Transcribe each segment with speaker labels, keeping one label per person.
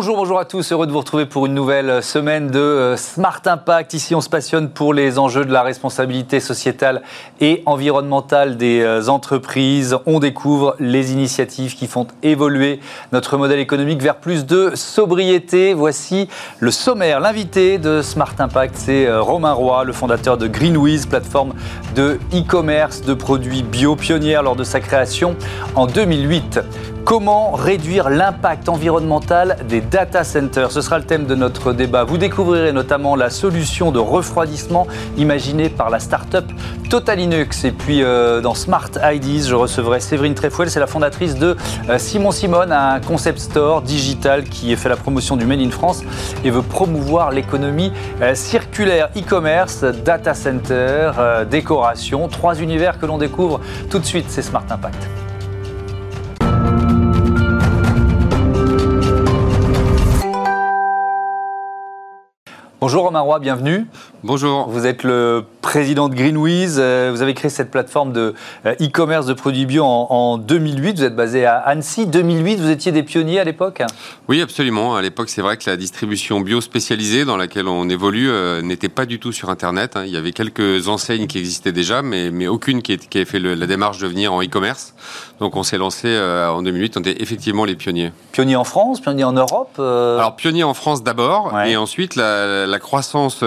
Speaker 1: Bonjour, bonjour à tous. Heureux de vous retrouver pour une nouvelle semaine de euh, Smart Impact. Ici, on se passionne pour les enjeux de la responsabilité sociétale et environnementale des euh, entreprises. On découvre les initiatives qui font évoluer notre modèle économique vers plus de sobriété. Voici le sommaire. L'invité de Smart Impact, c'est euh, Romain Roy, le fondateur de Greenwiz, plateforme de e-commerce de produits bio pionnière lors de sa création en 2008. Comment réduire l'impact environnemental des data centers Ce sera le thème de notre débat. Vous découvrirez notamment la solution de refroidissement imaginée par la start-up Totalinux. Et puis euh, dans Smart IDs, je recevrai Séverine Trefouel, c'est la fondatrice de euh, Simon Simone, un concept store digital qui fait la promotion du Made in France et veut promouvoir l'économie euh, circulaire, e-commerce, data center, décoration. Trois univers que l'on découvre tout de suite, c'est Smart Impact. Bonjour Romain Roy, bienvenue.
Speaker 2: Bonjour.
Speaker 1: Vous êtes le président de Greenwiz. Euh, vous avez créé cette plateforme de euh, e-commerce de produits bio en, 2008. Vous êtes basé à Annecy. 2008, vous étiez des pionniers à l'époque
Speaker 2: Oui, absolument. À l'époque, c'est vrai que la distribution bio spécialisée dans laquelle on évolue euh, n'était pas du tout sur Internet. Hein. Il y avait quelques enseignes qui existaient déjà, mais, mais aucune qui, qui avait fait la démarche de venir en e-commerce. Donc on s'est lancé en 2008. On était effectivement les pionniers.
Speaker 1: Pionniers en France, pionniers en Europe
Speaker 2: Alors pionniers en France d'abord, et ensuite la, la croissance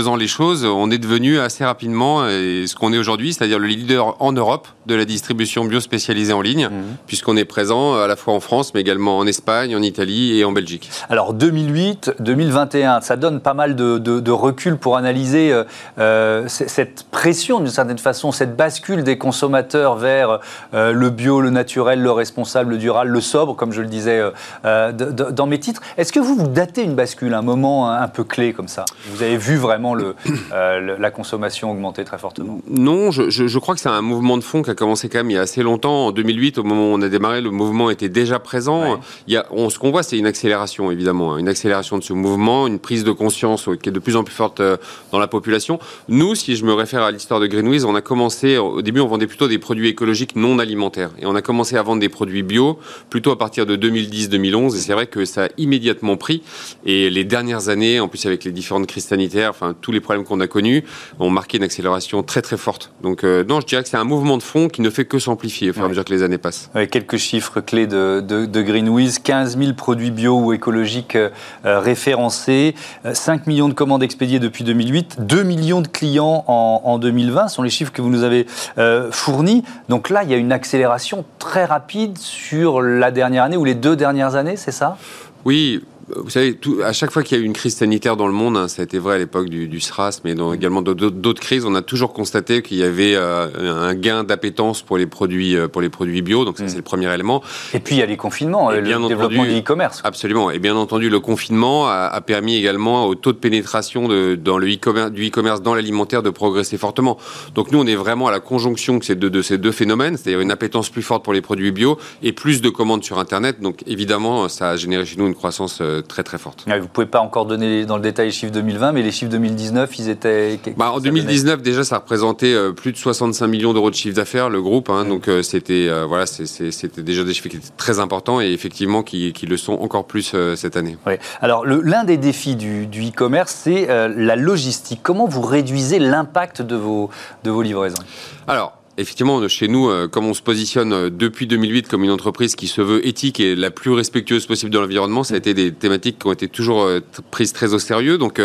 Speaker 2: faisant les choses, on est devenu assez rapidement ce qu'on est aujourd'hui, c'est-à-dire le leader en Europe de la distribution bio spécialisée en ligne, mhm. puisqu'on est présent à la fois en France, mais également en Espagne, en Italie et en Belgique.
Speaker 1: Alors 2008, 2021, ça donne pas mal de, recul pour analyser euh, euh, cette pression, d'une certaine façon, cette bascule des consommateurs vers euh, le bio, le naturel, le responsable, le durable, le sobre, comme je le disais dans mes titres. Est-ce que vous, vous datez une bascule, un moment un peu clé comme ça? Vous avez vu vraiment le, la consommation augmenter très fortement
Speaker 2: Non, je, je, crois que c'est un mouvement de fond qui a commencé quand même il y a assez longtemps. En 2008, au moment où on a démarré, le mouvement était déjà présent. Il y a, on, ce qu'on voit, c'est une accélération, évidemment, hein. une accélération de ce mouvement, une prise de conscience qui est de plus en plus forte euh, dans la population. Nous, si je me réfère à l'histoire de Greenwiz, on a commencé, au début, on vendait plutôt des produits écologiques non alimentaires. Et on a commencé à vendre des produits bio plutôt à partir de 2010-2011. Et c'est vrai que ça a immédiatement pris. Et les dernières années, en plus avec les différentes crises sanitaires, enfin, tous les problèmes qu'on a connus, ont marqué une accélération très très forte. Donc euh, non, je dirais que c'est un mouvement de fond qui ne fait que s'amplifier au fur et à mesure que les années passent.
Speaker 1: quelques chiffres clés de, de, de Greenwiz 15 000 produits bio ou écologiques euh, référencés, 5 millions de commandes expédiées depuis 2008, 2 millions de clients en, en 2020 sont les chiffres que vous nous avez euh, fournis. Donc là, il y a une accélération très rapide sur la dernière année ou les deux dernières années, c'est ça?
Speaker 2: Oui, vous savez, à chaque fois qu'il y a eu une crise sanitaire dans le monde, hein, ça a été vrai à l'époque du, SRAS, mais également d'autres crises, on a toujours constaté qu'il y avait euh, un gain d'appétence pour les produits euh, pour les produits bio. Donc ça, mm. c'est le premier élément.
Speaker 1: Et puis il y a les confinements, le développement du e-commerce.
Speaker 2: Absolument. Et bien entendu, le confinement a, permis également au taux de pénétration de, dans le e-commerce, du e-commerce dans l'alimentaire de progresser fortement. Donc nous, on est vraiment à la conjonction de ces deux, de ces deux phénomènes, c'est-à-dire une appétence plus forte pour les produits bio et plus de commandes sur Internet. Donc évidemment, ça a généré chez nous une croissance euh, très très forte.
Speaker 1: vous ne pouvez pas encore donner dans le détail les chiffres 2020, mais les chiffres 2019, ils étaient...
Speaker 2: Bah, en 2019, déjà, ça représentait euh, plus de 65 millions d'euros de chiffre d'affaires, le groupe. Hein, donc euh, c'était euh, voilà, c'était déjà des chiffres qui étaient très importants et effectivement qui, qui le sont encore plus cette année.
Speaker 1: Alors l'un des défis du e-commerce, c'est la logistique. Comment vous réduisez l'impact de vos, de vos livraisons?
Speaker 2: Alors, Effectivement, chez nous, euh, comme on se positionne euh, depuis 2008 comme une entreprise qui se veut éthique et la plus respectueuse possible de l'environnement, ça a été des thématiques qui ont été toujours euh, prises très au sérieux. Donc,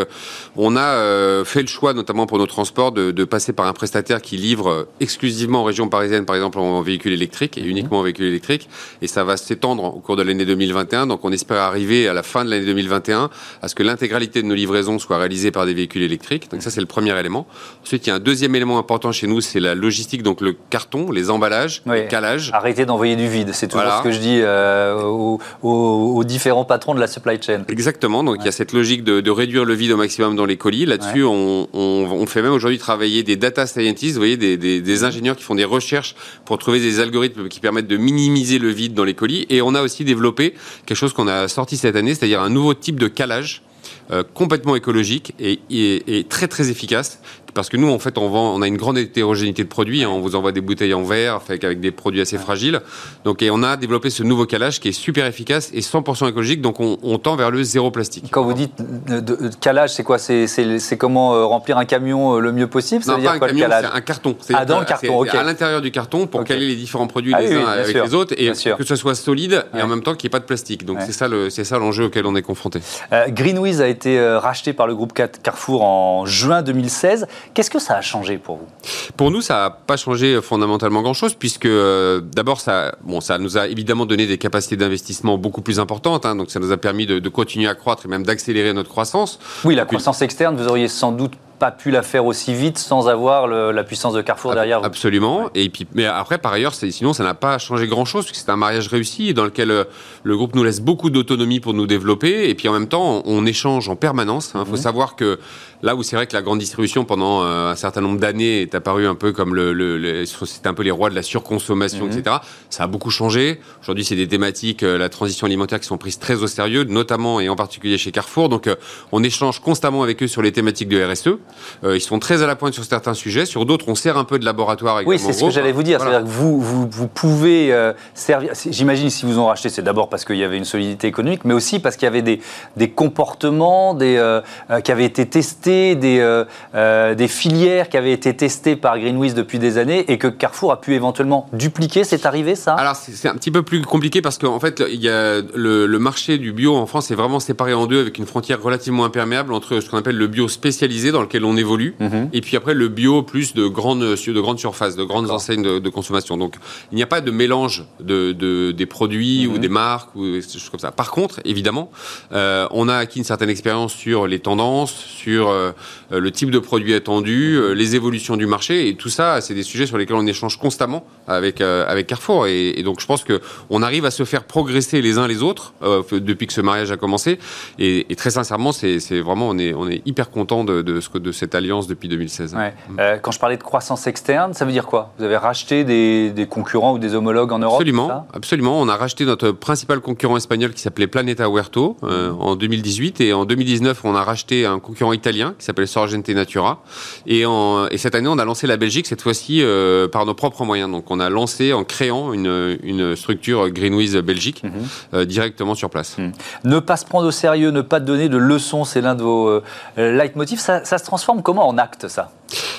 Speaker 2: on a fait le choix, notamment pour nos transports, de, passer par un prestataire qui livre exclusivement en région parisienne, par exemple, en véhicule électrique et uniquement en véhicule électrique. Et ça va s'étendre au cours de l'année 2021. Donc, on espère arriver à la fin de l'année 2021 à ce que l'intégralité de nos livraisons soit réalisée par des véhicules électriques. Donc, ça, c'est le premier élément. Ensuite, il y a un deuxième élément important chez nous, c'est la logistique. Donc, le carton, les emballages, le calage.
Speaker 1: Arrêtez d'envoyer du vide, c'est toujours ce que je dis euh, aux, différents patrons de la supply chain.
Speaker 2: Exactement, donc il y a cette logique de, réduire le vide au maximum dans les colis. Là-dessus, on, fait même aujourd'hui travailler des data scientists, vous voyez, des, ingénieurs qui font des recherches pour trouver des algorithmes qui permettent de minimiser le vide dans les colis. Et on a aussi développé quelque chose qu'on a sorti cette année, c'est-à-dire un nouveau type de calage. Euh, complètement écologique et, et, très très efficace parce que nous, en fait, on, vend, on a une grande hétérogénéité de produits. Hein. on vous envoie des bouteilles en verre avec des produits assez fragiles. Donc, et on a développé ce nouveau calage qui est super efficace et 100% écologique. Donc, on, tend vers le zéro plastique.
Speaker 1: Quand vous dites de, calage, c'est quoi? C'est comment remplir un camion le mieux possible?
Speaker 2: Ça veut dire quoi, un camion, c'est un carton.
Speaker 1: Ah, dans le carton, ok.
Speaker 2: À l'intérieur du carton pour caler les différents produits ah les uns avec les autres et que ce soit solide et en même temps qu'il n'y ait pas de plastique. Donc, c'est ça l'enjeu auquel on est confronté.
Speaker 1: Euh, Greenwiz a été euh, racheté par le groupe Carrefour en juin 2016. Qu'est-ce que ça a changé pour vous?
Speaker 2: Pour nous, ça n'a pas changé fondamentalement grand-chose, puisque euh, d'abord, ça, bon, ça nous a évidemment donné des capacités d'investissement beaucoup plus importantes. Hein. donc, ça nous a permis de, de continuer à croître et même d'accélérer notre croissance.
Speaker 1: Oui, la croissance externe, vous auriez sans doute pas pu la faire aussi vite sans avoir la puissance de Carrefour derrière vous.
Speaker 2: Absolument. Et puis, mais après, par ailleurs, sinon, ça n'a pas changé grand-chose, puisque c'est un mariage réussi dans lequel euh, le groupe nous laisse beaucoup d'autonomie pour nous développer. Et puis, en même temps, on, échange en permanence. Il hein. faut savoir que là où c'est vrai que la grande distribution, pendant euh, un certain nombre d'années, est apparue un peu comme le, le, c'était un peu les rois de la surconsommation, mhm. etc. Ça a beaucoup changé. Aujourd'hui, c'est des thématiques, euh, la transition alimentaire, qui sont prises très au sérieux, notamment et en particulier chez Carrefour. Donc, on échange constamment avec eux sur les thématiques de RSE. Euh, ils sont très à la pointe sur certains sujets. Sur d'autres, on sert un peu de laboratoire.
Speaker 1: Oui, c'est ce que j'allais vous dire. C'est-à-dire que vous, vous, vous pouvez euh, servir. J'imagine si vous ont racheté, c'est d'abord parce qu'il y avait une solidité économique, mais aussi parce qu'il y avait des, des comportements des, euh, qui avaient été testés, des, des filières qui avaient été testées par Greenwiz depuis des années et que Carrefour a pu éventuellement dupliquer. C'est arrivé ça?
Speaker 2: Alors c'est un petit peu plus compliqué parce qu'en fait, il y a le, le, marché du bio en France est vraiment séparé en deux avec une frontière relativement imperméable entre ce qu'on appelle le bio spécialisé dans lequel on évolue Mhm. Et puis après, le bio plus de grandes, de grandes surfaces, de grandes enseignes de, consommation. Donc, il n'y a pas de mélange de, des produits ou mhm. des marques ou des choses comme ça. Par contre, évidemment, euh, on a acquis une certaine expérience sur les tendances, sur euh, le type de produit attendu, euh, les évolutions du marché. Et tout ça, c'est des sujets sur lesquels on échange constamment avec, avec Carrefour. Et, donc, je pense qu'on arrive à se faire progresser les uns les autres depuis que ce mariage a commencé. Et, très sincèrement, c'est vraiment, on est, on est hyper content de, de, de cette alliance depuis 2016.
Speaker 1: Euh, quand je parlais de croissance externe, ça veut dire quoi? Vous avez racheté des, concurrents ou des homologues en Europe
Speaker 2: Absolument, absolument. On a racheté notre principal concurrent espagnol qui s'appelait Planeta Huerto euh, en 2018 et en 2019 on a racheté un concurrent italien qui s'appelle Sorgente Natura et, en, et, cette année on a lancé la Belgique cette fois-ci euh, par nos propres moyens. Donc on a lancé en créant une, une structure Greenwiz Belgique mhm. directement sur place. Mhm.
Speaker 1: Ne pas se prendre au sérieux, ne pas donner de leçons, c'est l'un de vos leitmotifs. Ça, ça se transforme comment comment on acte ça?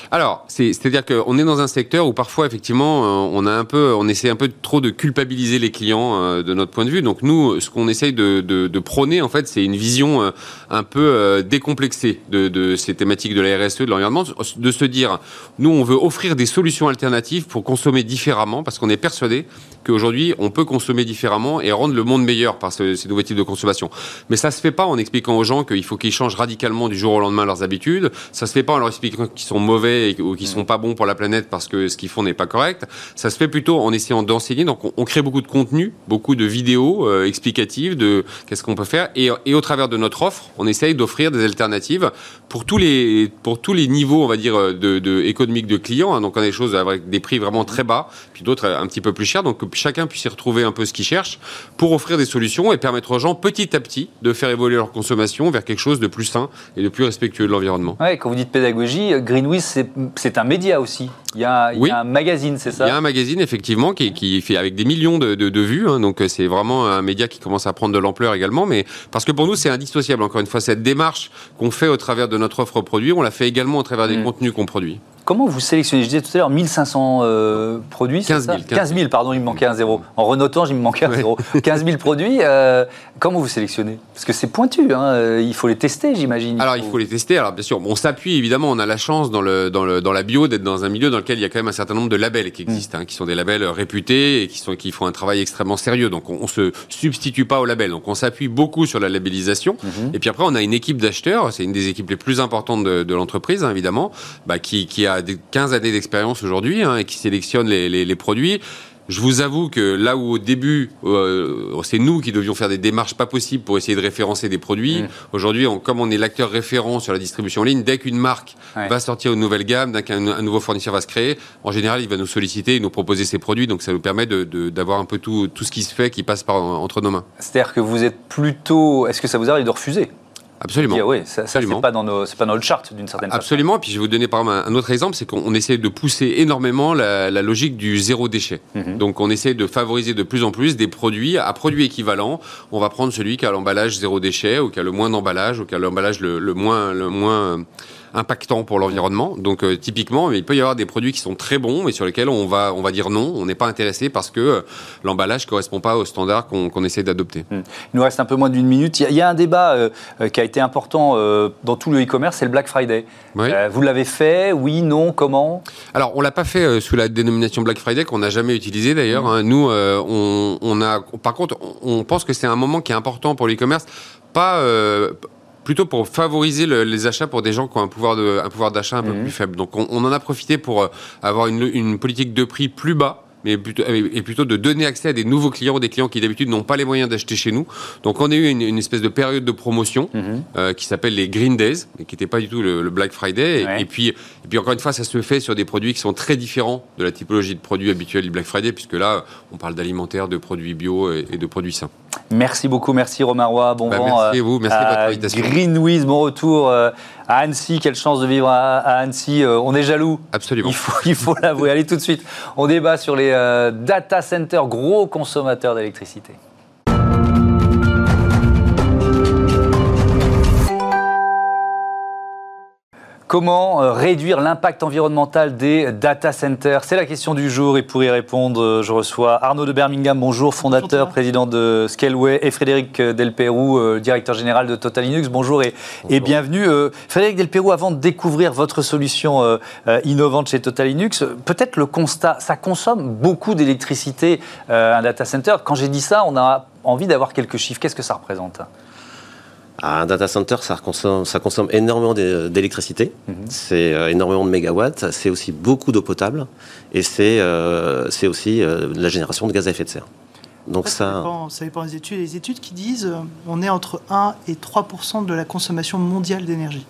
Speaker 2: Alors, c'est-à-dire qu'on est dans un secteur où parfois, effectivement, euh, on essaie un peu trop de culpabiliser les clients euh, de notre point de vue. Donc nous, ce qu'on essaye de, prôner, en fait, c'est une vision euh, un peu décomplexée de, ces thématiques de la RSE, de l'environnement, de se dire, nous, on veut offrir des solutions alternatives pour consommer différemment, parce qu'on est persuadé qu'aujourd'hui, on peut consommer différemment et rendre le monde meilleur par ces nouveaux types de consommation. Mais ça se fait pas en expliquant aux gens qu'il faut qu'ils changent radicalement du jour au lendemain leurs habitudes. Ça se fait pas en leur expliquant qu'ils sont mauvais ou qui sont pas bons pour la planète parce que ce qu'ils font n'est pas correct. Ça se fait plutôt en essayant d'enseigner. Donc on, crée beaucoup de contenu, beaucoup de vidéos euh, explicatives de qu'est-ce qu'on peut faire. Et, et, au travers de notre offre, on essaye d'offrir des alternatives pour tous les pour tous les niveaux, on va dire, de, de économiques de clients. Hein. Donc on a des choses avec des prix vraiment très bas, puis d'autres un petit peu plus chers. Donc que chacun puisse y retrouver un peu ce qu'il cherche pour offrir des solutions et permettre aux gens petit à petit de faire évoluer leur consommation vers quelque chose de plus sain et de plus respectueux de l'environnement.
Speaker 1: Ouais, quand vous dites pédagogie, Greenwiz c'est un média aussi. Il y a, un magazine, c'est ça
Speaker 2: Il y a un magazine, effectivement, qui, fait avec des millions de, vues. Hein, donc, c'est vraiment un média qui commence à prendre de l'ampleur également. Mais parce que pour nous, c'est indissociable. Encore une fois, cette démarche qu'on fait au travers de notre offre produit, on la fait également au travers des mm. contenus qu'on produit.
Speaker 1: Comment vous sélectionnez? Je disais tout à l'heure 1500 euh, produits.
Speaker 2: 15 000,
Speaker 1: 15 000. pardon, il me manquait un zéro. En renotant, il me manquait un zéro. 15 000 produits. Euh, comment vous sélectionnez? Parce que c'est pointu. Hein, euh, il faut les tester, j'imagine.
Speaker 2: Alors, il faut... les tester. Alors, bien sûr, on s'appuie évidemment. On a la chance dans, le, dans, le, dans la bio d'être dans un milieu dans lequel il y a quand même un certain nombre de labels qui existent, mm. hein, qui sont des labels réputés et qui, sont, qui font un travail extrêmement sérieux. Donc, on, ne se substitue pas aux labels. Donc, on s'appuie beaucoup sur la labellisation. Mm-hmm. Et puis après, on a une équipe d'acheteurs. C'est une des équipes les plus importantes de, l'entreprise, hein, évidemment, bah, qui, qui a des 15 années d'expérience aujourd'hui hein, et qui sélectionne les, produits. Je vous avoue que là où au début, euh, c'est nous qui devions faire des démarches pas possibles pour essayer de référencer des produits, mmh. aujourd'hui, comme on est l'acteur référent sur la distribution en ligne, dès qu'une marque va sortir une nouvelle gamme, dès qu'un nouveau fournisseur va se créer, en général, il va nous solliciter et nous proposer ses produits. Donc ça nous permet d'avoir un peu tout, tout ce qui se fait qui passe par, entre nos mains.
Speaker 1: C'est-à-dire que vous êtes plutôt... Est-ce que ça vous arrive de refuser?
Speaker 2: Absolument.
Speaker 1: oui, ça, ça c'est pas dans nos, pas dans le chart d'une certaine
Speaker 2: façon. Absolument. Puis je vais vous donner par exemple un autre exemple, c'est qu'on essaie de pousser énormément la, logique du zéro déchet. Mhm. Donc on essaie de favoriser de plus en plus des produits à produits équivalents. On va prendre celui qui a l'emballage zéro déchet ou qui a le moins d'emballage ou qui a l'emballage le, le, moins le moins impactant pour l'environnement. Donc euh, typiquement, il peut y avoir des produits qui sont très bons, mais sur lesquels on va, on va dire non, on n'est pas intéressé parce que euh, l'emballage ne correspond pas aux standards qu'on essaie d'adopter.
Speaker 1: Hmm. Il nous reste un peu moins d'une minute. Il y, a un débat euh, qui a été important dans tout le e-commerce, c'est le Black Friday. vous l'avez fait? Oui, non, comment?
Speaker 2: Alors, on l'a pas fait sous la dénomination Black Friday, qu'on n'a jamais utilisé d'ailleurs. Hmm. Hein. Nous, on, on, a, par contre, on pense que c'est un moment qui est important pour l'e-commerce, pas plutôt pour favoriser les achats pour des gens qui ont un pouvoir de, un pouvoir d'achat un peu mhm. plus faible. Donc on, en a profité pour euh, avoir une, une politique de prix plus bas mais plutôt, et plutôt de donner accès à des nouveaux clients, des clients qui d'habitude n'ont pas les moyens d'acheter chez nous. Donc on a eu une, espèce de période de promotion mhm. euh, qui s'appelle les Green Days, et qui n'était pas du tout le, Black Friday. Et, puis, et puis encore une fois, ça se fait sur des produits qui sont très différents de la typologie de produits habituels du Black Friday, puisque là, on parle d'alimentaire, de produits bio et, de produits sains.
Speaker 1: Merci beaucoup, merci Romain Roy, bon bah, vent.
Speaker 2: Merci à vous, merci de votre invitation.
Speaker 1: Green Wiz, bon retour. Euh, à Annecy. Quelle chance de vivre à, Annecy. Euh, on est jaloux.
Speaker 2: Absolument.
Speaker 1: Il faut l'avouer. Allez tout de suite. On débat sur les euh, data centers, gros consommateurs d'électricité. Comment euh, réduire l'impact environnemental des data centers? C'est la question du jour et pour y répondre, euh, je reçois Arnaud de Birmingham, bonjour, fondateur, président de Scaleway, et Frédéric Delperou, euh, directeur général de Total Linux. Bonjour et, et bienvenue. Frédéric Delperou, avant de découvrir votre solution innovante chez Total Linux, peut-être le constat, ça consomme beaucoup d'électricité, un data center. Quand j'ai dit ça, on a envie d'avoir quelques chiffres. Qu'est-ce que ça représente?
Speaker 3: Un data center, ça consomme, ça consomme énormément d'électricité, mhm. c'est euh, énormément de mégawatts, c'est aussi beaucoup d'eau potable et c'est euh, aussi euh, la génération de gaz à effet de serre.
Speaker 4: Donc ça, ça... Dépend, ça dépend des études. Les études qui disent on est entre 1 et 3% de la consommation mondiale d'énergie.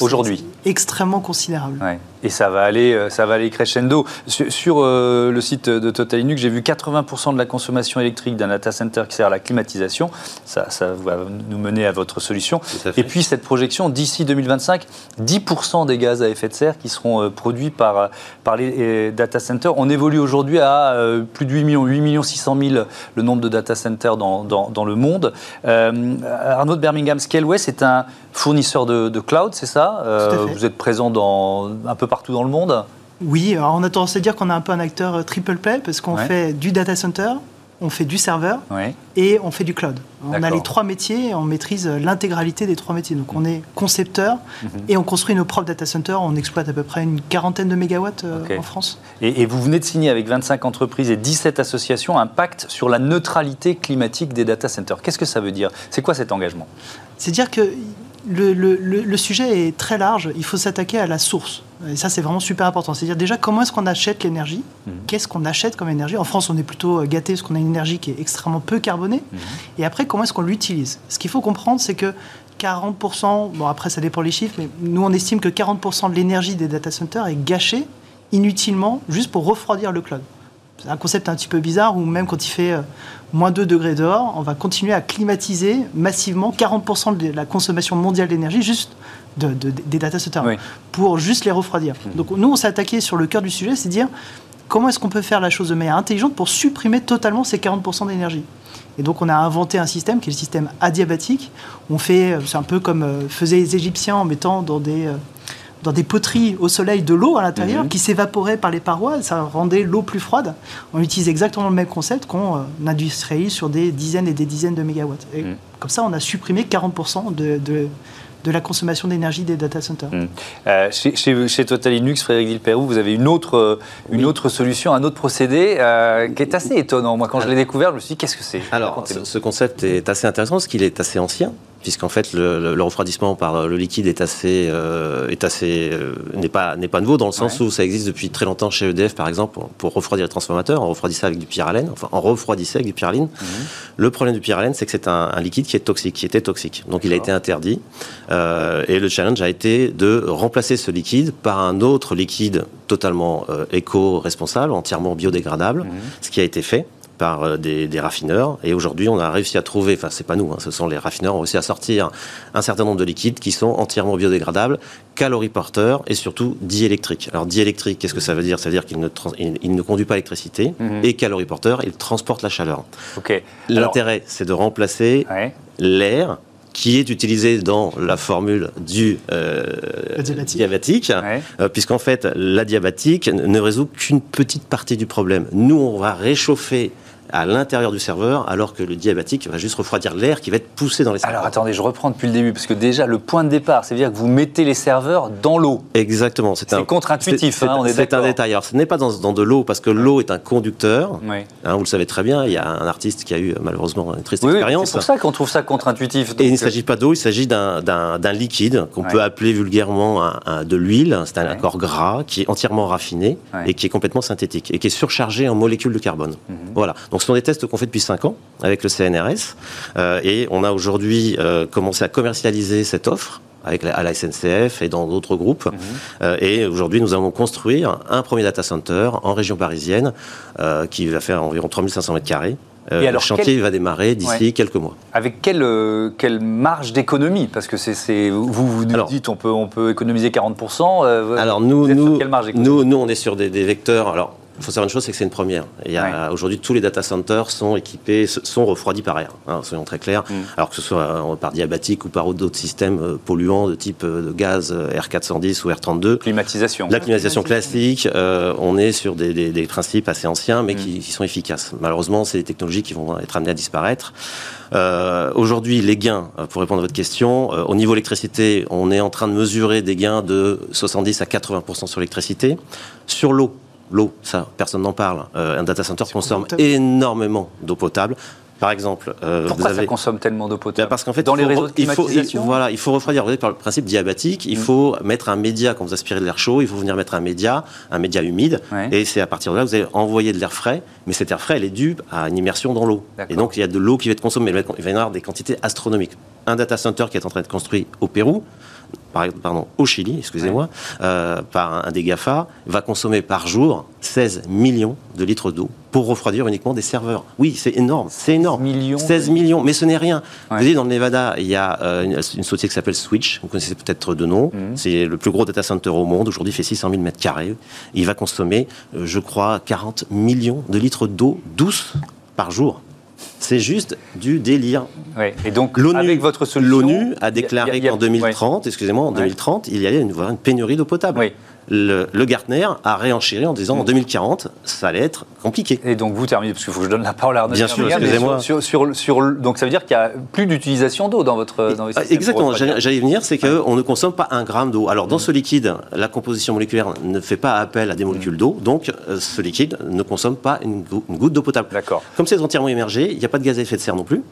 Speaker 1: Aujourd'hui.
Speaker 4: Extrêmement considérable.
Speaker 1: Et ça va aller, euh, ça va aller crescendo. Sur, euh, le site de Total Linux, j'ai vu 80% de la consommation électrique d'un data center qui sert à la climatisation. Ça, ça va nous mener à votre solution. Et puis cette projection, d'ici 2025, 10% des gaz à effet de serre qui seront euh, produits par, par les data centers. On évolue aujourd'hui à plus de 8 millions, 8 millions 600 000 le nombre de data centers dans, dans, le monde. Arnaud de Birmingham Scaleway, c'est un fournisseur de, de cloud, c'est ça? Vous êtes présent dans un peu partout dans le monde
Speaker 4: Oui, on a tendance à dire qu'on a un peu un acteur euh, triple play parce qu'on fait du data center, on fait du serveur et on fait du cloud. On a les trois métiers et on maîtrise euh, l'intégralité des trois métiers. Donc on est concepteur mhm. et on construit nos propres data centers. On exploite à peu près une quarantaine de mégawatts euh, en France.
Speaker 1: Et, et, vous venez de signer avec 25 entreprises et 17 associations un pacte sur la neutralité climatique des data centers. Qu'est-ce que ça veut dire? C'est quoi cet engagement?
Speaker 4: C'est dire que le, sujet est très large. Il faut s'attaquer à la source. Et ça, c'est vraiment super important. C'est-à-dire déjà comment est-ce qu'on achète l'énergie mhm. Qu'est-ce qu'on achète comme énergie En France, on est plutôt gâté parce qu'on a une énergie qui est extrêmement peu carbonée. Mhm. Et après, comment est-ce qu'on l'utilise Ce qu'il faut comprendre, c'est que 40%, bon après ça dépend les chiffres, mais nous on estime que 40% de l'énergie des data centers est gâchée inutilement juste pour refroidir le cloud. C'est un concept un petit peu bizarre où même quand il fait euh, moins 2 degrés dehors, on va continuer à climatiser massivement 40% de la consommation mondiale d'énergie juste des data centers pour juste les refroidir. Mmh. Donc nous, on s'est attaqué sur le cœur du sujet, c'est dire comment est-ce qu'on peut faire la chose de manière intelligente pour supprimer totalement ces 40% d'énergie? Et donc on a inventé un système qui est le système adiabatique. On fait, euh, c'est un peu comme euh, faisaient les Égyptiens en mettant dans des dans des poteries au soleil de l'eau à l'intérieur mhm. qui s'évaporait par les parois, ça rendait l'eau plus froide. On utilise exactement le même concept qu'on euh, industrialise sur des dizaines et des dizaines de mégawatts. Et mhm. Comme ça, on a supprimé 40% de, de la consommation d'énergie des data centers. Mhm.
Speaker 1: Euh, chez, chez, Total Linux, Frédéric Villepérou, vous avez une autre, euh, une autre solution, un autre procédé qui est assez étonnant. Moi, quand je l'ai découvert, je me suis dit, qu'est-ce que c'est?
Speaker 3: Alors, ce concept est assez intéressant parce qu'il est assez ancien puisqu'en fait le, refroidissement par le liquide est assez, euh, est assez euh, n'est pas n'est pas nouveau dans le sens où ça existe depuis très longtemps chez EDF par exemple pour, refroidir les transformateurs, on refroidissait avec du pyralène, enfin on refroidissait avec du pyralène. Mhm. Le problème du pyralène, c'est que c'est un, liquide qui est toxique, qui était toxique, donc il a été interdit euh, et le challenge a été de remplacer ce liquide par un autre liquide totalement éco-responsable, entièrement biodégradable, mhm. ce qui a été fait par des, raffineurs. Et aujourd'hui, on a réussi à trouver, enfin, c'est pas nous, hein, ce sont les raffineurs, ont réussi à sortir un certain nombre de liquides qui sont entièrement biodégradables, caloriporteurs et surtout diélectriques. Alors, diélectrique, qu'est-ce que ça veut dire? Ça veut dire qu'il ne, il, ne conduit pas l'électricité mhm. et caloriporteur, il transporte la chaleur. L'intérêt, c'est de remplacer l'air qui est utilisé dans la formule du euh, diabétique, euh, puisqu'en fait, la diabétique ne résout qu'une petite partie du problème. Nous, on va réchauffer à l'intérieur du serveur, alors que le diabétique va juste refroidir l'air qui va être poussé dans les serveurs.
Speaker 1: Alors attendez, je reprends depuis le début, parce que déjà, le point de départ, c'est-à-dire que vous mettez les serveurs dans l'eau.
Speaker 3: Exactement.
Speaker 1: C'est contre-intuitif, hein, on est,
Speaker 3: C'est un détail. Alors ce n'est pas dans, dans, de l'eau, parce que l'eau est un conducteur. Hein, vous le savez très bien, il y a un artiste qui a eu malheureusement une triste expérience.
Speaker 1: c'est pour ça qu'on trouve ça contre-intuitif.
Speaker 3: Et il ne s'agit pas d'eau, il s'agit d'un liquide qu'on peut appeler vulgairement un, de l'huile. C'est un accord gras qui est entièrement raffiné et qui est complètement synthétique et qui est surchargé en molécules de carbone. Mhm. Voilà. Donc ce sont des tests qu'on fait depuis 5 ans avec le CNRS. Euh, et on a aujourd'hui euh, commencé à commercialiser cette offre avec la, à la SNCF et dans d'autres groupes. Mhm. Euh, et aujourd'hui, nous allons construire un premier data center en région parisienne qui va faire environ 3500 mètres carrés. et le chantier va démarrer d'ici quelques mois.
Speaker 1: Avec quelle, quelle marge d'économie? Parce que c'est, vous, vous nous dites on peut, on peut économiser 40%.
Speaker 3: alors nous, nous, nous, nous, on est sur des, des vecteurs. Alors il faut savoir une chose, c'est que c'est une première. Aujourd'hui, tous les data centers sont équipés, sont refroidis par air, hein, soyons très clairs. Mm. Alors que ce soit euh, par diabatique ou par d'autres systèmes euh, polluants de type euh, de gaz R410 ou R32.
Speaker 1: Climatisation.
Speaker 3: La climatisation classique, on est sur des, principes assez anciens, mais mm. qui, sont efficaces. Malheureusement, c'est des technologies qui vont être amenées à disparaître. Aujourd'hui, les gains, pour répondre à votre question, au niveau électricité, on est en train de mesurer des gains de 70 à 80% sur l'électricité. Sur l'eau, L'eau, ça, personne n'en parle. Euh, un data center consomme énormément d'eau potable. Par exemple,
Speaker 1: euh, Pourquoi vous avez... ça consomme tellement d'eau potable
Speaker 3: Parce qu'en fait, dans les réseaux de il faut, voilà, il faut refroidir. Vous voyez, par le principe diabatique, il mm. faut mettre un média quand vous aspirez de l'air chaud. Il faut venir mettre un média, un média humide, et c'est à partir de là que vous allez envoyer de l'air frais. Mais cet air frais, elle est due à une immersion dans l'eau. Et donc, il y a de l'eau qui va être consommée. Il va y avoir des quantités astronomiques. Un data center qui est en train de construire au Pérou, pardon, au Chili, excusez-moi, euh, par un des GAFA, va consommer par jour 16 millions de litres d'eau pour refroidir uniquement des serveurs. Oui, c'est énorme, c'est énorme.
Speaker 1: Millions
Speaker 3: 16 millions, mais ce n'est rien. Vous voyez, dans le Nevada, il y a euh, une, société qui s'appelle Switch, vous connaissez peut-être de nom. Mhm. C'est le plus gros data center au monde. Aujourd'hui, fait 600 000 mètres carrés. Il va consommer, euh, je crois, 40 millions de litres d'eau douce par jour. C'est juste du délire.
Speaker 1: Et donc, avec votre solution,
Speaker 3: l'ONU a déclaré qu'en 2030, excusez-moi, en 2030, il y allait une, une pénurie d'eau potable. Oui le, Gartner a réenchéri en disant en 2040, ça allait être compliqué.
Speaker 1: Et donc vous terminez, parce qu'il faut que je donne la parole à Arnaud.
Speaker 3: Bien sûr, excusez-moi.
Speaker 1: Sur, donc ça veut dire qu'il n'y a plus d'utilisation d'eau dans votre dans
Speaker 3: Exactement, j'allais venir, c'est qu'on ne consomme pas un gramme d'eau. Alors dans ce liquide, la composition moléculaire ne fait pas appel à des molécules d'eau, donc euh, ce liquide ne consomme pas une, goutte d'eau potable.
Speaker 1: D'accord.
Speaker 3: Comme c'est entièrement immergé, il n'y a pas de gaz à effet de serre non plus,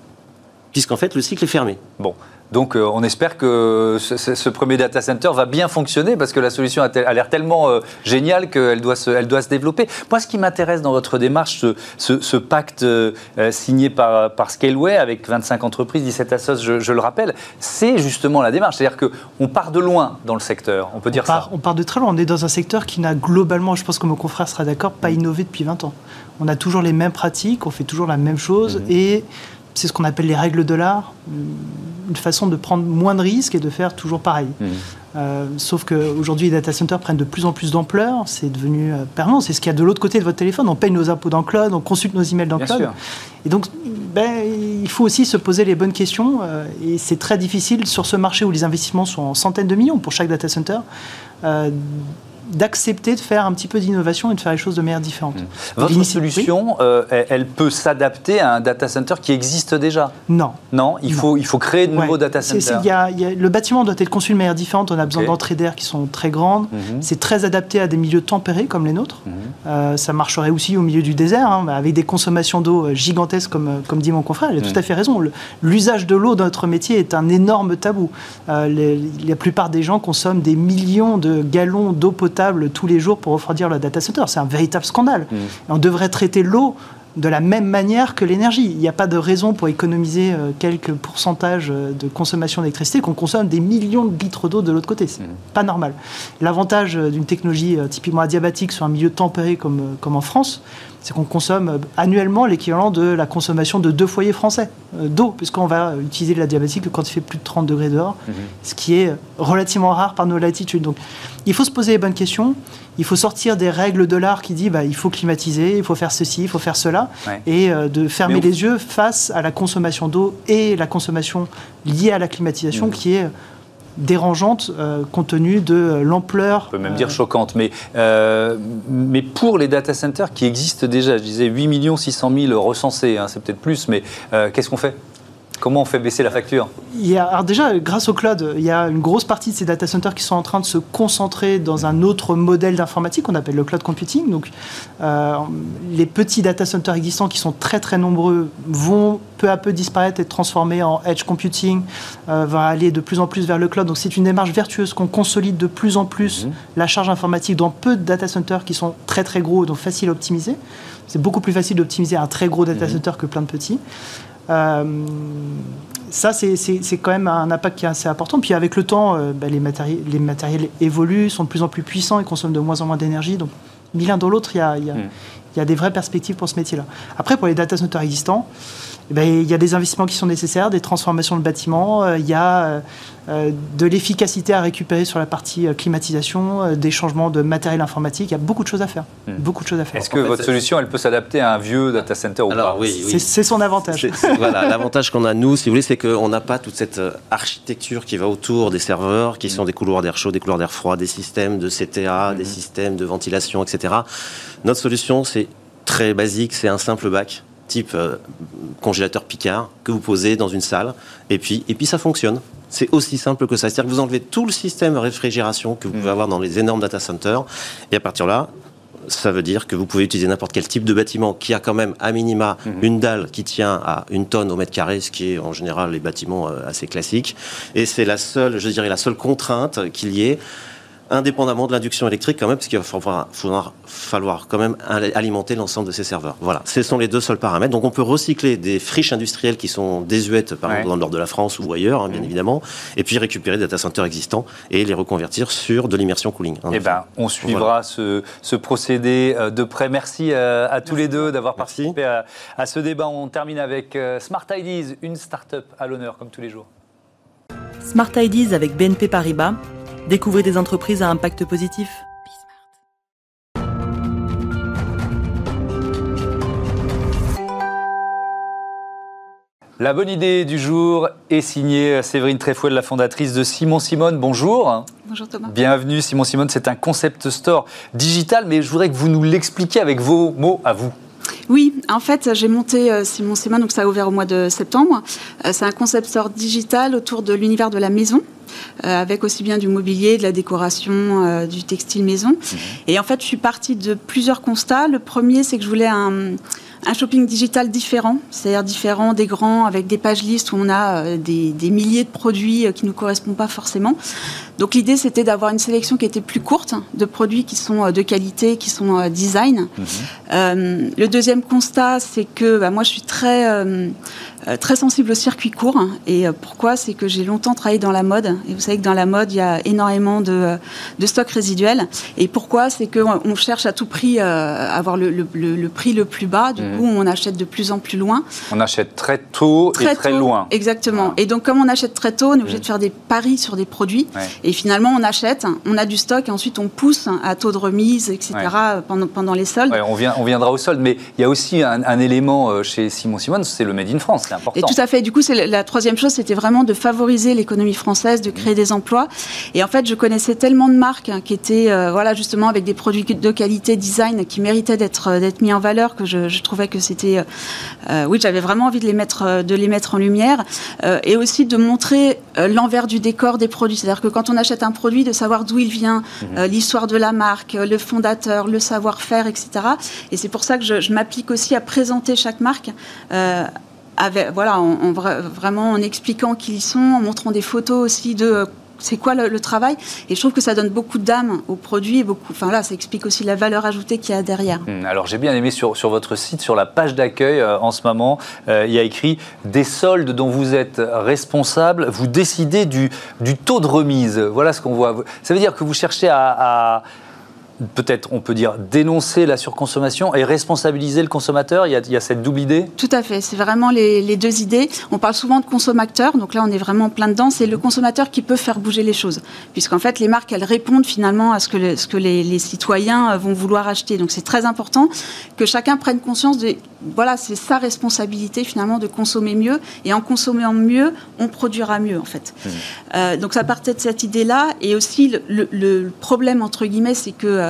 Speaker 3: puisqu'en fait le cycle est fermé.
Speaker 1: Bon, donc euh, on espère que ce, premier data center va bien fonctionner parce que la solution a, l'air tellement euh, géniale qu'elle doit, se, elle doit se développer. Moi, ce qui m'intéresse dans votre démarche, ce, pacte euh, signé par, par Scaleway avec 25 entreprises, 17 assos, je, le rappelle, c'est justement la démarche. C'est-à-dire qu'on part de loin dans le secteur, on peut dire
Speaker 4: ça. On part de très loin. On est dans un secteur qui n'a globalement, je pense que mon confrère sera d'accord, pas innové depuis 20 ans. On a toujours les mêmes pratiques, on fait toujours la même chose mhm. et c'est ce qu'on appelle les règles de l'art, une façon de prendre moins de risques et de faire toujours pareil. Mmh. Euh, sauf qu'aujourd'hui, les data centers prennent de plus en plus d'ampleur, c'est devenu euh, permanent, c'est ce qu'il y a de l'autre côté de votre téléphone, on paye nos impôts dans le cloud, on consulte nos emails dans le cloud. Et donc, ben, il faut aussi se poser les bonnes questions, euh, et c'est très difficile sur ce marché où les investissements sont en centaines de millions pour chaque data center d'accepter de faire un petit peu d'innovation et de faire les choses de manière différente. Mmh.
Speaker 1: Votre solution, euh, elle peut s'adapter à un data center qui existe déjà
Speaker 4: Non.
Speaker 1: Non, il, Faut, il faut créer de nouveaux data centers.
Speaker 4: le bâtiment doit être conçu de manière différente. On a besoin d'entrées d'air qui sont très grandes. Mmh. C'est très adapté à des milieux tempérés comme les nôtres. Mmh. Euh, ça marcherait aussi au milieu du désert, hein, avec des consommations d'eau euh, gigantesques, comme, comme dit mon confrère. Il a tout à fait raison. L'usage de l'eau dans notre métier est un énorme tabou. la plupart des gens consomment des millions de gallons d'eau potable tous les jours pour refroidir le data center. C'est un véritable scandale. Mm. on devrait traiter l'eau de la même manière que l'énergie. Il n'y a pas de raison pour économiser euh, quelques pourcentages euh, de consommation d'électricité qu'on consomme des millions de litres d'eau de l'autre côté. C'est mmh. pas normal. L'avantage euh, d'une technologie typiquement adiabatique sur un milieu tempéré comme, comme en France, c'est qu'on consomme annuellement l'équivalent de la consommation de deux foyers français d'eau, puisqu'on va utiliser de la diabatique quand il fait plus de 30 degrés dehors, mmh. ce qui est relativement rare par nos latitudes. Donc il faut se poser les bonnes questions il faut sortir des règles de l'art qui dit bah, il faut climatiser, il faut faire ceci, il faut faire cela, et euh, de fermer les yeux face à la consommation d'eau et la consommation liée à la climatisation mmh. qui est dérangeante euh, compte tenu de euh, l'ampleur.
Speaker 1: On peut même dire choquante, mais, mais pour les data centers qui existent déjà, je disais 8 600 000 recensés, hein, c'est peut-être plus, mais qu'est-ce qu'on fait? Comment on fait baisser la facture
Speaker 4: il y a, alors déjà, grâce au cloud, il y a une grosse partie de ces data centers qui sont en train de se concentrer dans un autre modèle d'informatique qu'on appelle le cloud computing. Donc, euh, les petits data centers existants qui sont très très nombreux vont peu à peu disparaître et être transformés en edge computing, euh, va aller de plus en plus vers le cloud. Donc, c'est une démarche vertueuse qu'on consolide de plus en plus mhm. la charge informatique dans peu de data centers qui sont très très gros, donc faciles à optimiser. C'est beaucoup plus facile d'optimiser un très gros data mhm. center que plein de petits. Euh, ça, c'est quand même un impact qui est assez important. Puis avec le temps, euh, bah, les, matériels, les, matériels, évoluent, sont de plus en plus puissants et consomment de moins en moins d'énergie. Donc, ni l'un dans l'autre, il y a, y, a, mm. y a, des vraies perspectives pour ce métier-là. Après, pour les data centers existants, eh ben, il y a des investissements qui sont nécessaires, des transformations de bâtiments, euh, il y a euh, euh, de l'efficacité à récupérer sur la partie climatisation, des changements de matériel informatique. Il y a beaucoup de choses à faire. Hmm. Beaucoup de choses à faire.
Speaker 1: Est-ce que votre solution, elle peut s'adapter à un vieux data center ou
Speaker 3: Alors,
Speaker 1: pas
Speaker 3: oui, oui.
Speaker 4: C'est son avantage.
Speaker 3: voilà, l'avantage qu'on a nous, si vous voulez, c'est qu'on n'a pas toute cette architecture qui va autour des serveurs, qui sont des couloirs d'air chaud, des couloirs d'air froid, des systèmes de CTA, des hmm. systèmes de ventilation, etc. Notre solution, c'est très basique, c'est un simple bac type euh, congélateur Picard que vous posez dans une salle et puis, et puis ça fonctionne. C'est aussi simple que ça. C'est-à-dire que vous enlevez tout le système de réfrigération que vous pouvez avoir dans les énormes data centers et à partir de là, ça veut dire que vous pouvez utiliser n'importe quel type de bâtiment qui a quand même à minima mm-hmm. une dalle qui tient à une tonne au mètre carré, ce qui est en général les bâtiments euh, assez classiques. Et c'est la seule, je dirais, la seule contrainte qu'il y ait indépendamment de l'induction électrique quand même, parce qu'il va falloir, falloir, quand même alimenter l'ensemble de ces serveurs. Voilà, ce sont les deux seuls paramètres. Donc on peut recycler des friches industrielles qui sont désuètes, par exemple dans le nord de la France ou ailleurs, hein, bien mmh. évidemment, et puis récupérer des data centers existants et les reconvertir sur de l'immersion cooling.
Speaker 1: Eh ben, on suivra ce, procédé euh, de près. Merci euh, à, tous les deux d'avoir participé à, à, ce débat. On termine avec euh, Smart Ideas, une start-up à l'honneur comme tous les jours.
Speaker 5: Smart Ideas avec BNP Paribas Découvrez des entreprises à impact positif.
Speaker 1: La bonne idée du jour est signée Séverine Tréfouel, la fondatrice de Simon Simone. Bonjour.
Speaker 6: Bonjour Thomas.
Speaker 1: Bienvenue Simon Simone, c'est un concept store digital, mais je voudrais que vous nous l'expliquiez avec vos mots à vous.
Speaker 6: Oui, en fait, j'ai monté euh, Simon Simone, donc ça a ouvert au mois de septembre. Euh, c'est un concept store digital autour de l'univers de la maison. Euh, avec aussi bien du mobilier, de la décoration, du textile maison. Mhm. Et en fait, je suis partie de plusieurs constats. Le premier, c'est que je voulais un, un shopping digital différent, c'est-à-dire différent des grands, avec des pages listes où on a des, des milliers de produits qui ne nous correspondent pas forcément. Donc l'idée, c'était d'avoir une sélection qui était plus courte, de produits qui sont euh, de qualité, qui sont euh, design. Mhm. Euh, le deuxième constat, c'est que bah, moi, je suis très, très sensible au circuit court. Et pourquoi? C'est que j'ai longtemps travaillé dans la mode. Et vous savez que dans la mode, il y a énormément de, de stocks résiduels. Et pourquoi? C'est qu'on cherche à tout prix à avoir le, le, prix le plus bas. Du mhm. coup, on achète de plus en plus loin.
Speaker 1: On achète très tôt et très loin.
Speaker 6: Exactement. Et donc, comme on achète très tôt, on est obligé mhm. de faire des paris sur des produits. Et finalement, on achète, on a du stock et ensuite on pousse à taux de remise, etc. pendant, pendant les soldes.
Speaker 1: on, vient, on viendra au solde, mais il y a aussi un, élément euh, chez Simon Simon, c'est le Made in France, c'est important.
Speaker 6: Et tout à fait. Du coup, c'est la troisième chose, c'était vraiment de favoriser l'économie française, de créer des emplois. Et en fait, je connaissais tellement de marques qui étaient, euh, voilà, justement, avec des produits de qualité, design, qui méritaient d'être euh, d'être mis en valeur, que je, trouvais que c'était, oui, j'avais vraiment envie de les mettre, de les mettre en lumière, et aussi de montrer l'envers du décor des produits. C'est-à-dire que quand on achète un produit, de savoir d'où il vient, mhm. euh, l'histoire de la marque, le fondateur, le savoir-faire, etc. Et c'est pour ça que je, m'applique aussi à présenter chaque marque. Euh, avec, voilà, en, vraiment en expliquant qui ils sont, en montrant des photos aussi de c'est quoi le, travail. Et je trouve que ça donne beaucoup d'âme au produit beaucoup. Enfin là, ça explique aussi la valeur ajoutée qu'il y a derrière.
Speaker 1: Hmm, alors j'ai bien aimé sur, sur votre site, sur la page d'accueil euh, en ce moment, euh, il y a écrit des soldes dont vous êtes responsable, vous décidez du, du taux de remise. Voilà ce qu'on voit. Ça veut dire que vous cherchez à peut-être on peut dire dénoncer la surconsommation et responsabiliser le consommateur il y a, cette double idée?
Speaker 6: Tout à fait, c'est vraiment les, deux idées. On parle souvent de consommateur, donc là on est vraiment plein dedans. C'est le consommateur qui peut faire bouger les choses, puisqu'en fait les marques elles répondent finalement à ce que, ce que les, citoyens vont vouloir acheter. Donc c'est très important que chacun prenne conscience de voilà c'est sa responsabilité finalement de consommer mieux et en consommant mieux on produira mieux en fait. Mmh. Euh, donc ça partait de cette idée là et aussi le, le problème entre guillemets c'est que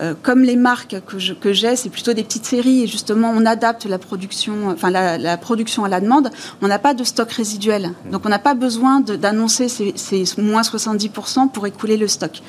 Speaker 6: euh, comme les marques que, j'ai, c'est plutôt des petites séries et justement on adapte la production, enfin la, production à la demande. On n'a pas de stock résiduel, donc on n'a pas besoin d'annoncer ces, moins 70% pour écouler le stock.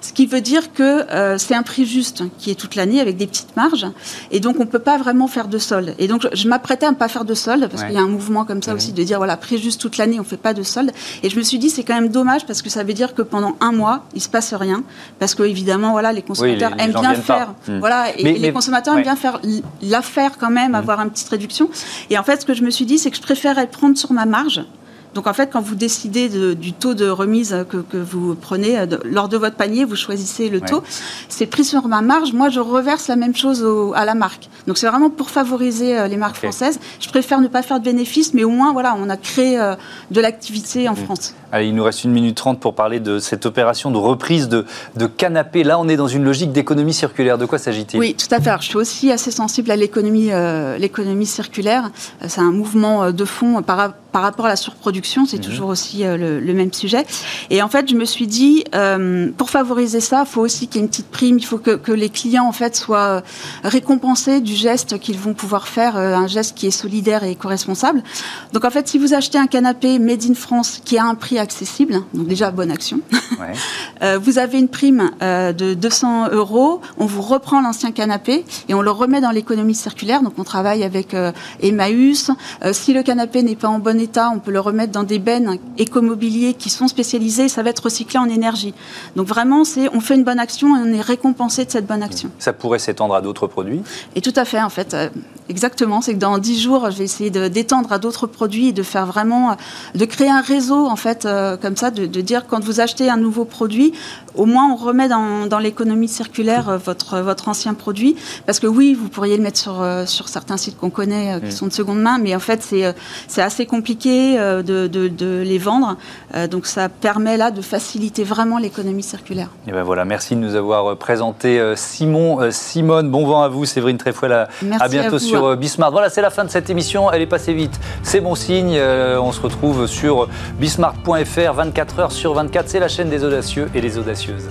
Speaker 6: Ce qui veut dire que euh, c'est un prix juste qui est toute l'année avec des petites marges et donc on peut pas vraiment faire de solde. Et donc je, m'apprêtais à ne pas faire de solde parce qu'il y a un mouvement comme ça aussi de dire voilà prix juste toute l'année on fait pas de solde. Et je me suis dit c'est quand même dommage parce que ça veut dire que pendant un mois il se passe rien parce que évidemment voilà les consommateurs bien faire. Hmm. Voilà, et les consommateurs aiment bien faire l'affaire quand même, hmm. avoir une petite réduction. Et en fait, ce que je me suis dit, c'est que je préférais prendre sur ma marge donc en fait, quand vous décidez du taux de remise que, vous prenez euh, lors de votre panier, vous choisissez le taux. C'est pris sur ma marge. Moi, je reverse la même chose à la marque. Donc c'est vraiment pour favoriser euh, les marques françaises. Je préfère ne pas faire de bénéfices, mais au moins, voilà, on a créé euh, de l'activité en mmh. France.
Speaker 1: Allez, il nous reste une minute trente pour parler de cette opération de reprise de, de canapé. Là, on est dans une logique d'économie circulaire. De quoi s'agit-il?
Speaker 6: Oui, tout à fait. je suis aussi assez sensible à l'économie l'économie circulaire. C'est un mouvement de fond par, par rapport à la surproduction c'est mhm. toujours aussi euh, le, même sujet. Et en fait, je me suis dit, euh, pour favoriser ça, il faut aussi qu'il y ait une petite prime, il faut que, les clients en fait soient euh, récompensés du geste qu'ils vont pouvoir faire, un geste qui est solidaire et éco-responsable. Donc en fait, si vous achetez un canapé made in France qui a un prix accessible, donc déjà bonne action, vous avez une prime de 200 euros, on vous reprend l'ancien canapé et on le remet dans l'économie circulaire. Donc on travaille avec Emmaüs. si le canapé n'est pas en bon on peut le remettre dans des bennes écomobiliers qui sont spécialisés, ça va être recyclé en énergie. Donc vraiment, c'est on fait une bonne action et on est récompensé de cette bonne action.
Speaker 1: Ça pourrait s'étendre à d'autres produits?
Speaker 6: Et tout à fait, en fait. Euh, exactement. C'est que dans 10 jours, je vais essayer d'étendre à d'autres produits et de faire vraiment, euh, de créer un réseau, en fait, euh, comme ça, de, dire quand vous achetez un nouveau produit, au moins on remet dans, dans l'économie circulaire votre, votre ancien produit. Parce que oui, vous pourriez le mettre sur, sur certains sites qu'on connaît, qui mm. sont de seconde main, mais en fait, c'est assez compliqué de de, les vendre. Euh, donc ça permet là de faciliter vraiment l'économie circulaire.
Speaker 1: Et ben voilà, merci de nous avoir euh, présenté euh, Simon, Simone. Bon vent à vous, Séverine Tréfouel. À, à bientôt Bismart. Voilà, c'est la fin de cette émission. Elle est passée vite. C'est bon signe. on se retrouve sur bismart.fr 24 heures sur 24. C'est la chaîne des audacieux et des audacieuses.